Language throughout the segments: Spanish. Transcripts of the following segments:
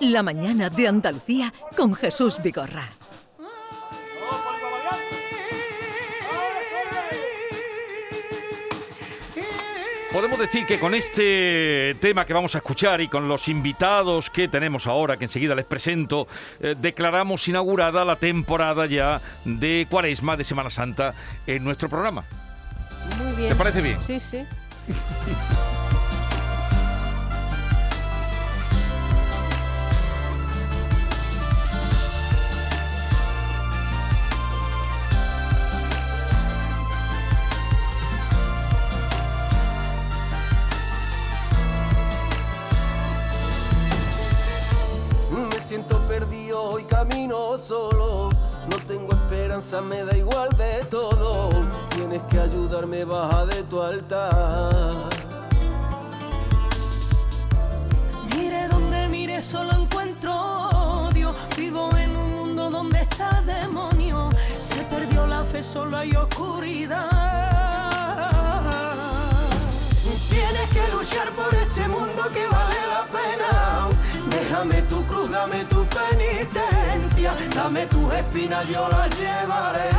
La mañana de Andalucía con Jesús Vigorra. Podemos decir que con este tema que vamos a escuchar y con los invitados que tenemos ahora, que enseguida les presento, eh, declaramos inaugurada la temporada ya de Cuaresma, de Semana Santa, en nuestro programa. Muy bien. ¿Te parece bien? Sí, sí. siento perdido y camino solo. No tengo esperanza, me da igual de todo. Tienes que ayudarme, baja de tu altar. Mire donde mire, solo encuentro odio. Vivo en un mundo donde está el demonio. Se perdió la fe, solo hay oscuridad. Tienes que luchar por este mundo que vale la pena. Déjame tu cruz, dame tu penitencia. Dame tus espinas, yo las llevaré.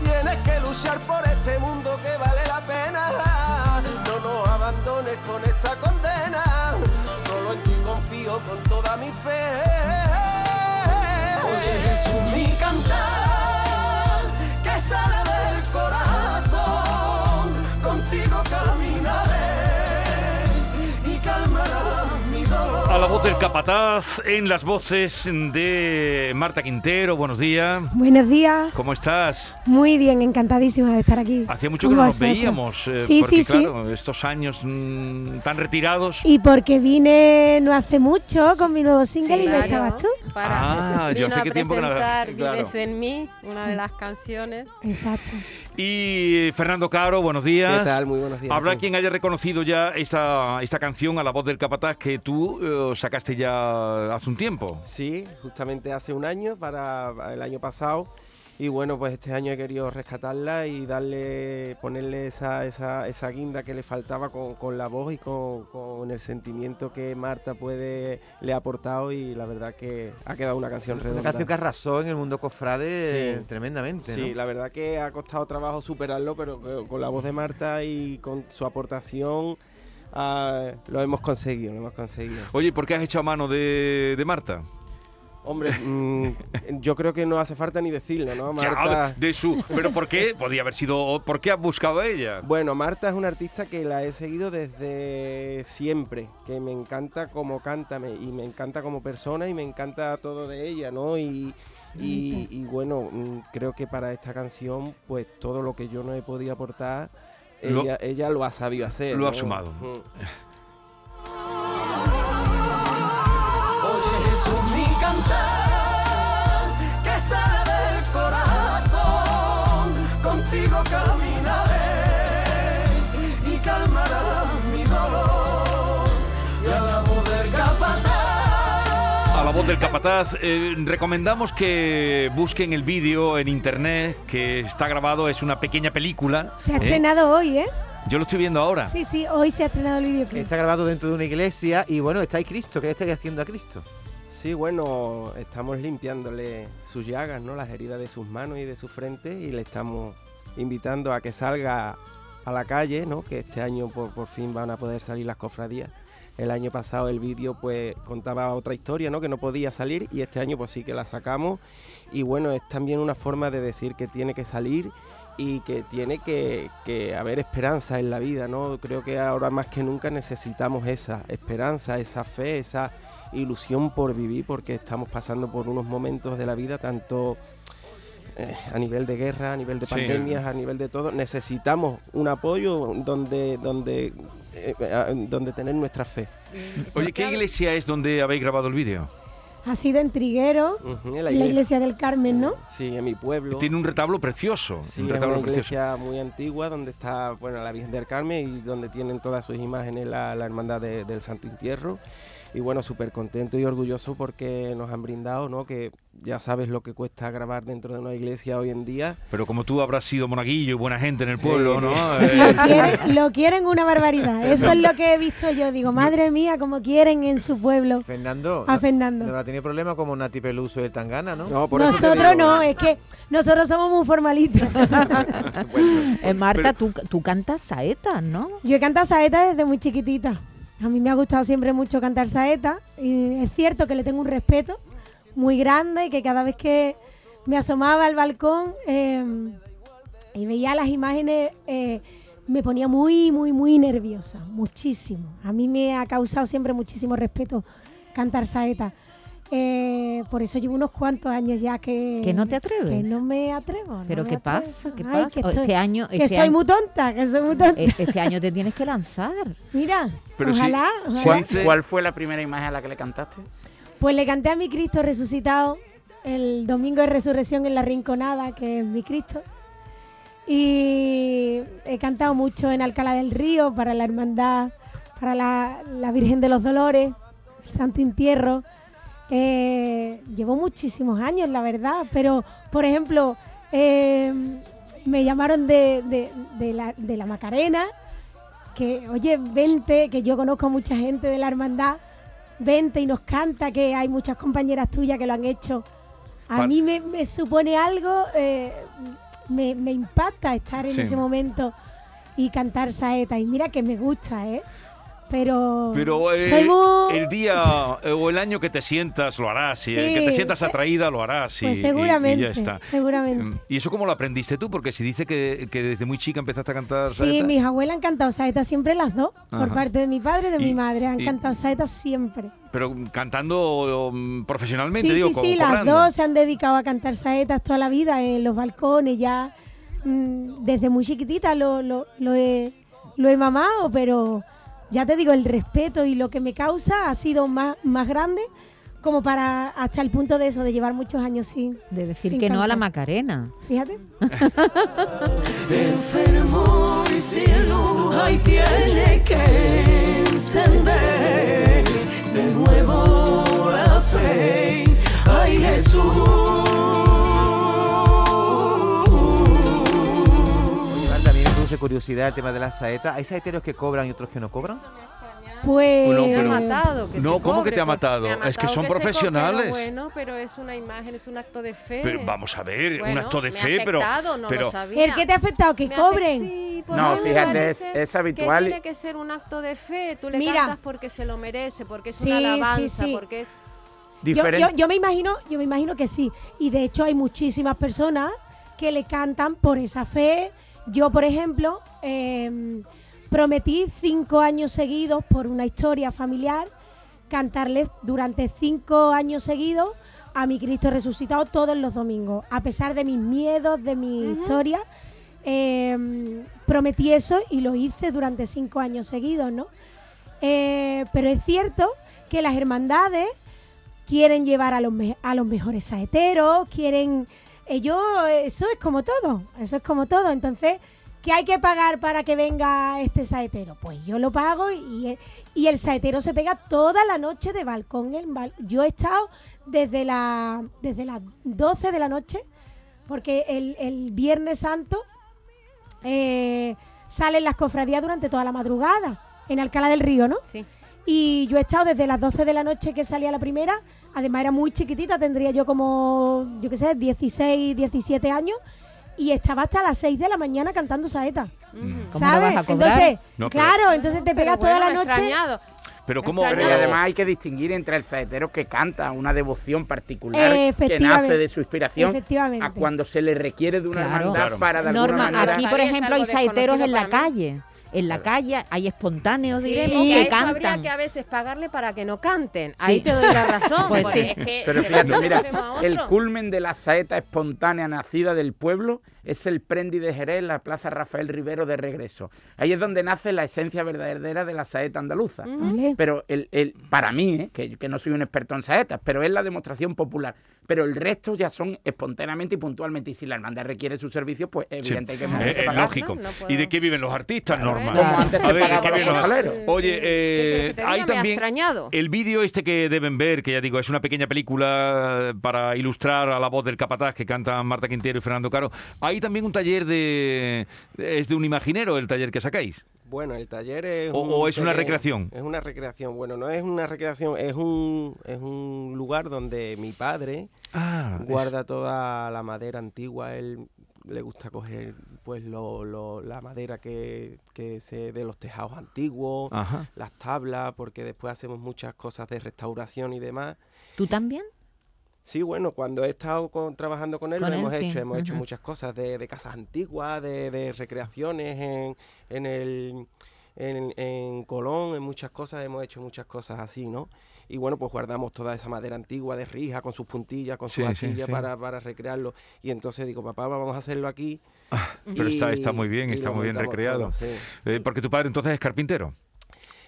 Tienes que luchar por este mundo que vale la pena. No nos abandones con esta condena. Solo en ti confío con toda mi fe. Oye Jesús, mi cantar que sale del A la voz del capataz, en las voces de Marta Quintero, buenos días. Buenos días. ¿Cómo estás? Muy bien, encantadísima de estar aquí. Hacía mucho que no nos veíamos, eh, Sí, porque sí, sí. claro, estos años mm, tan retirados. Y porque vine no hace mucho con mi nuevo single y no Claro, estabas tú. Para Ah, yo hace qué tiempo que no- presentar claro. Vives en mí, una Sí. de las canciones. Exacto. Y Fernando Caro, buenos días. ¿Qué tal? Muy buenos días. Habrá Sí. quien haya reconocido ya esta, esta canción a la voz del capataz que tú eh, sacaste ya hace un tiempo. Sí, justamente hace un año, para el año pasado. Y bueno, pues este año he querido rescatarla y darle, ponerle esa, esa, esa guinda que le faltaba con, con la voz y con, con el sentimiento que Marta puede le ha aportado y la verdad que ha quedado una canción Una redonda. canción que arrasó en el mundo cofrade Sí. tremendamente, Sí, ¿no? la verdad que ha costado trabajo superarlo, pero con la voz de Marta y con su aportación ah, lo hemos conseguido, lo hemos conseguido. Oye, ¿por qué has echado mano de, de Marta? Hombre, mm, yo creo que no hace falta ni decirlo, ¿no? Marta... de su. ¿Pero por qué? Podía haber sido. ¿Por qué has buscado a ella? Bueno, Marta es una artista que la he seguido desde siempre, que me encanta como canta me- y me encanta como persona y me encanta todo de ella, ¿no? Y, y- y bueno, mm, creo que para esta canción, pues todo lo que yo no he podido aportar, Lo- ella, ella lo ha sabido hacer. lo ha sumado. Mm. Del capataz, eh, recomendamos que busquen el vídeo en internet que está grabado, es una pequeña película. Se ha ¿eh? estrenado hoy, ¿eh? Yo lo estoy viendo ahora. Sí, sí, hoy se ha estrenado el videoclip. Está grabado dentro de una iglesia y bueno, está ahí Cristo. ¿Qué estáis haciendo a Cristo? Sí, bueno, estamos limpiándole sus llagas, ¿no? Las heridas de sus manos y de su frente y le estamos invitando a que salga a la calle, ¿no? Que este año por, por fin van a poder salir las cofradías. El año pasado el vídeo pues contaba otra historia, ¿no? Que no podía salir y este año pues sí que la sacamos y bueno, es también una forma de decir que tiene que salir y que tiene que, que haber esperanza en la vida, ¿no? Creo que ahora más que nunca necesitamos esa esperanza, esa fe, esa ilusión por vivir porque estamos pasando por unos momentos de la vida tanto eh, a nivel de guerra, a nivel de Sí. pandemias, a nivel de todo, necesitamos un apoyo donde donde eh, donde tener nuestra fe. Oye, ¿qué iglesia es donde habéis grabado el vídeo? Ha sido en Triguero, en la iglesia del Carmen, ¿no? Sí, en mi pueblo. Tiene un retablo precioso. Sí, un es una precioso. iglesia muy antigua donde está bueno, la Virgen del Carmen y donde tienen todas sus imágenes la, la Hermandad de- del Santo Entierro. Y bueno, súper contento y orgulloso porque nos han brindado, ¿no? Que ya sabes lo que cuesta grabar dentro de una iglesia hoy en día. Pero como tú habrás sido monaguillo y buena gente en el pueblo. ¿no? Lo Eh, quieren, lo quieren una barbaridad. Eso es lo que he visto yo. Digo, madre mía, como quieren en su pueblo Fernando. a no- Fernando. No, ha tenido problema como Nati Peluso y el Tangana, ¿no? No, por eso Nosotros digo, no, es que nosotros somos muy formalistas. Eh, Marta, tú, tú cantas saetas, ¿no? Yo he cantado saeta desde muy chiquitita. A mí me ha gustado siempre mucho cantar saeta. Y es cierto que le tengo un respeto muy grande y que cada vez que me asomaba al balcón eh, y veía las imágenes eh, me ponía muy, muy, muy nerviosa. Muchísimo. A mí me ha causado siempre muchísimo respeto cantar saeta. Eh, por eso llevo unos cuantos años ya que... ¿Que no te atreves? Que no me atrevo. ¿Pero qué pasa? ¿Qué Ay, pasa? que O- estoy- Este año... que este soy año- muy tonta, que soy muy tonta. e- Este año te tienes que lanzar. Mira, Pero ojalá, ojalá. ¿Cuál, dice- cuál fue la primera imagen a la que le cantaste? Pues le canté a mi Cristo resucitado el domingo de resurrección en la Rinconada, que es mi Cristo. Y he cantado mucho en Alcalá del Río para la Hermandad, para la, la Virgen de los Dolores, el Santo Entierro. Eh, llevo muchísimos años, la verdad, pero por ejemplo, eh, me llamaron de, de- de la, de la Macarena, que oye, vente, que yo conozco a mucha gente de la hermandad, vente y nos canta, que hay muchas compañeras tuyas que lo han hecho. A mí me, me supone algo, eh, me, me impacta estar en Sí. ese momento y cantar saeta. Y mira que me gusta, ¿eh? Pero, Pero eh, soy muy... el día eh, o el año que te sientas lo harás. Y el que te Sí, sientas atraída lo harás. y- Pues y- y seguramente, ya está. seguramente. Mm, ¿Y eso cómo lo aprendiste tú? Porque si dice que, que desde muy chica empezaste a cantar Sí, saeta. mis abuelas han cantado saetas siempre las dos, por parte de mi padre y de mi madre. Han cantado saetas siempre. Pero cantando mm, profesionalmente, Sí, digo, sí, sí, las dos se han dedicado a cantar saetas toda la vida en los balcones, ya mm, desde muy chiquitita lo, lo, lo he, lo he mamado, pero ya te digo, el respeto y lo que me causa ha sido más, más grande como para hasta el punto de eso, de llevar muchos años sin, De decir sin que no a la. Macarena. Fíjate. enfermo y sin luz, ahí tiene que encender curiosidad el tema de las saetas. ¿Hay saeteros que cobran y otros que no cobran? Pues No, Me ha pero- matado. Que no, se ¿cómo que cobre, te ha matado? me ha Es que matado son co- profesionales. pero bueno, pero es una imagen, es un acto de fe. Pero vamos a ver, un Bueno, acto de me fe, ha pero. no pero lo sabía. el que te ha afectado, que Me cobren. sí, No, fíjate, es- es que habitual y- tiene que ser un acto de fe. Tú le Mira. cantas porque se lo merece, porque es Sí, una alabanza, sí. porque Yo, Diferente. yo- yo me imagino, yo me imagino que sí. Y de hecho hay muchísimas personas que le cantan por esa fe. Yo, por ejemplo, eh, prometí cinco años seguidos por una historia familiar cantarles durante cinco años seguidos a mi Cristo resucitado todos los domingos. A pesar de mis miedos, de mi historia, eh, prometí eso y lo hice durante cinco años seguidos, ¿no? Eh, pero es cierto que las hermandades quieren llevar a los, a los mejores saeteros, quieren... Ellos, eso es como todo, eso es como todo. Entonces, ¿qué hay que pagar para que venga este saetero? Pues yo lo pago y, y el saetero se pega toda la noche de balcón en bal- Yo he estado desde, la, desde las 12 de la noche, porque el, el Viernes Santo eh, salen las cofradías durante toda la madrugada, en Alcalá del Río, ¿no? sí. Y yo he estado desde las 12 de la noche que salía la primera, además era muy chiquitita, tendría yo como, yo qué sé, 16, 17 años, y estaba hasta las 6 de la mañana cantando saeta. ¿Cómo no ¿Sabes? vas a cobrar? Entonces, No, pero- claro, entonces te pegas toda la noche. extrañado. Pero cómo. Pero- además hay que distinguir entre el saetero que canta una devoción particular que Efectivamente. nace de su inspiración a cuando se le requiere de una Claro. hermandad Claro. para de alguna Norma, manera... aquí por ejemplo hay saeteros en la calle. En la calle hay espontáneos, Sí, diremos, que a eso habría cantan. que a veces pagarle para que no canten. Sí. Ahí te doy la razón. Pues sí. es que Pero se fíjate, mira, el culmen de la saeta espontánea nacida del pueblo es el Prendi de Jerez, la Plaza Rafael Rivero de regreso. Ahí es donde nace la esencia verdadera de la saeta andaluza. Vale. Pero el, el- para mí, ¿eh? que, que no soy un experto en saetas, pero es la demostración popular. Pero el resto ya son espontáneamente y puntualmente. Y si la hermandad requiere sus servicios, pues Sí. evidente hay que Eh, hay que es pagar. lógico. No, no puedo. ¿Y de qué viven los artistas? Bueno, Como antes A se ver, pagaba qué los. Oye, Que- que eh, hay también extrañado. el vídeo este que deben ver, que ya digo, es una pequeña película para ilustrar a la voz del capataz que cantan Marta Quintero y Fernando Caro. Hay también un taller de... es de un imaginero el taller que sacáis. Bueno, el taller es. O- un o es una recreación. Es una recreación. Bueno, no es una recreación, es un, es un lugar donde mi padre Ah, guarda toda la madera antigua. Él le gusta coger pues lo, lo- la madera que, que se de los tejados antiguos, Ajá. las tablas, porque después hacemos muchas cosas de restauración y demás. ¿Tú también? Sí, bueno, cuando he estado con- trabajando con él Con lo él, hemos sí, hecho, hemos hecho muchas cosas de, de casas antiguas, de, de recreaciones en, en el en, en Colón, en muchas cosas, hemos hecho muchas cosas así, ¿no? Y bueno, pues guardamos toda esa madera antigua de rija, con sus puntillas, con Sí, sus sí, astillas sí. Para, para recrearlo. Y entonces digo, papá, vamos a hacerlo aquí. Pero está, Y- está muy bien, está muy bien recreado. todo, sí. Eh, porque tu padre entonces es carpintero.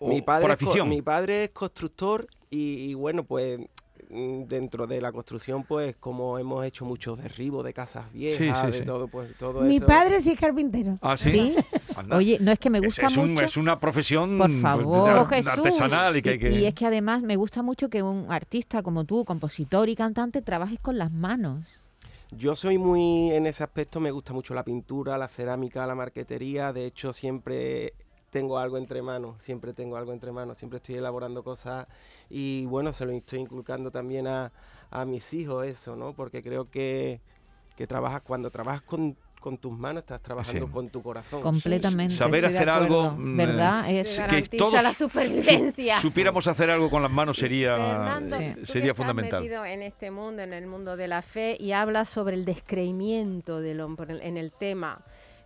Mi padre, por es afición. mi padre es constructor y, y bueno, pues dentro de la construcción, pues como hemos hecho muchos derribos de casas viejas, sí, de sí. todo, pues todo Mi eso. padre sí es carpintero. Ah, sí. Oye, no es que me gusta es, mucho. es una profesión Por pues, favor. de- Jesús. artesanal y que hay que... Y es que además me gusta mucho que un artista como tú, compositor y cantante, trabajes con las manos. Yo soy muy, en ese aspecto me gusta mucho la pintura, la cerámica, la marquetería. De hecho, siempre tengo algo entre manos, siempre tengo algo entre manos, siempre estoy elaborando cosas y bueno, se lo estoy inculcando también a, a mis hijos eso, ¿no? Porque creo que, que trabajas, cuando trabajas con, con tus manos, estás trabajando Sí. con tu corazón. Completamente. Saber hacer algo, mm, ¿Verdad? Es, que garantiza todos la supervivencia. supiéramos hacer algo con las manos sería, Fernando, Sí. eh, tú que sería estás fundamental. metido en este mundo, en el mundo de la fe, y hablas sobre el descreimiento del hombre en el tema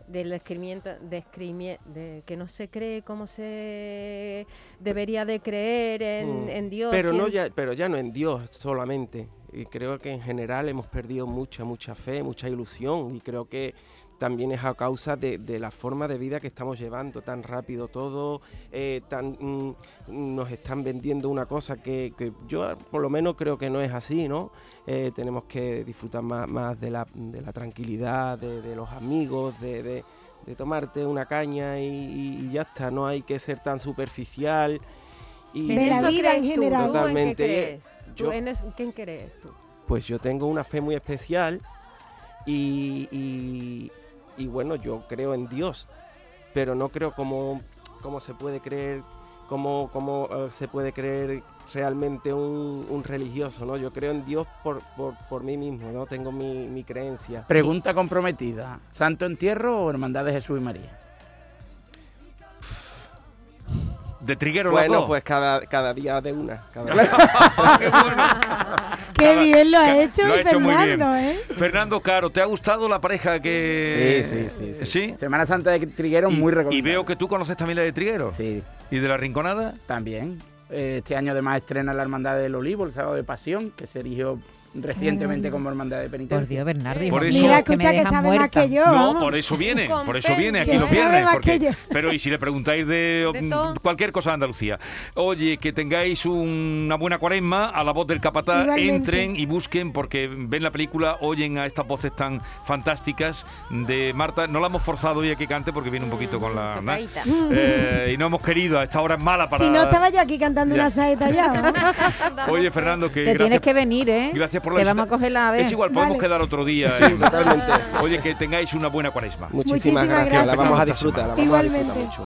del descreimiento, descreimi- de que no se cree como se debería de creer en, Mm. en Dios. Pero no en- ya, pero ya no en Dios solamente. Y creo que en general hemos perdido mucha, mucha fe, mucha ilusión. Y creo que también es a causa de, de la forma de vida que estamos llevando, tan rápido todo, eh, tan mm, nos están vendiendo una cosa que, que yo por lo menos creo que no es así, ¿no? Eh, tenemos que disfrutar más, más de, la, de la tranquilidad, de, de los amigos, de, de- de tomarte una caña y, ya está, no hay que ser tan superficial. Y ¿En De la vida en general. ¿Tú en qué Totalmente. ¿Tú Yo- en es- ¿Quién crees tú? Pues yo tengo una fe muy especial y, y- y bueno, yo creo en Dios, pero no creo como, como se puede creer, como, como eh, se puede creer realmente un, un religioso, ¿no? Yo creo en Dios por, por, por mí mismo, ¿no? Tengo mi, mi creencia. Pregunta comprometida. ¿Santo entierro o hermandad de Jesús y María? De triguero Bueno, pues cada, cada día de una. cada- Qué bueno. Qué Cada- bien lo ha hecho, lo ha hecho muy bien. Fernando, ¿eh? Fernando Caro, ¿te ha gustado la pareja que...? Sí, sí, sí, ¿Sí? Semana Santa de Triguero, Y- muy Y recomendable. veo que tú conoces también la de Triguero. Sí, ¿Y de la Rinconada? también. Eh, Este año además estrena la Hermandad del Olivo, el sábado de Pasión, que se erigió recientemente como Hermandad de Penitencia. Por Dios, Bernardo. Por eso- Mira, que escucha que dejas sabe más que yo. No, por eso viene, por eso viene aquí Que los viernes. porque- que pero y si le preguntáis de, mm, cualquier cosa de Andalucía. Oye, que tengáis una buena cuaresma, a la voz del capataz, Igualmente. entren y busquen porque ven la película, oyen a estas voces tan fantásticas de Marta. No la hemos forzado hoy a que cante porque viene un poquito con la... ¿no? Tocadita. Eh, y no hemos querido, a esta hora es mala para... Si no, estaba yo aquí cantando Ya. una saeta ya. Oye, Fernando, que Te gracias, tienes que venir, ¿eh? gracias por la Te visita. vamos a coger la vez. Es igual, podemos Vale. quedar otro día. Sí, eh. totalmente. Oye, que tengáis una buena cuaresma. Muchísimas, Muchísimas gracias. La gracias. vamos a disfrutar, la vamos a disfrutar Igualmente. mucho.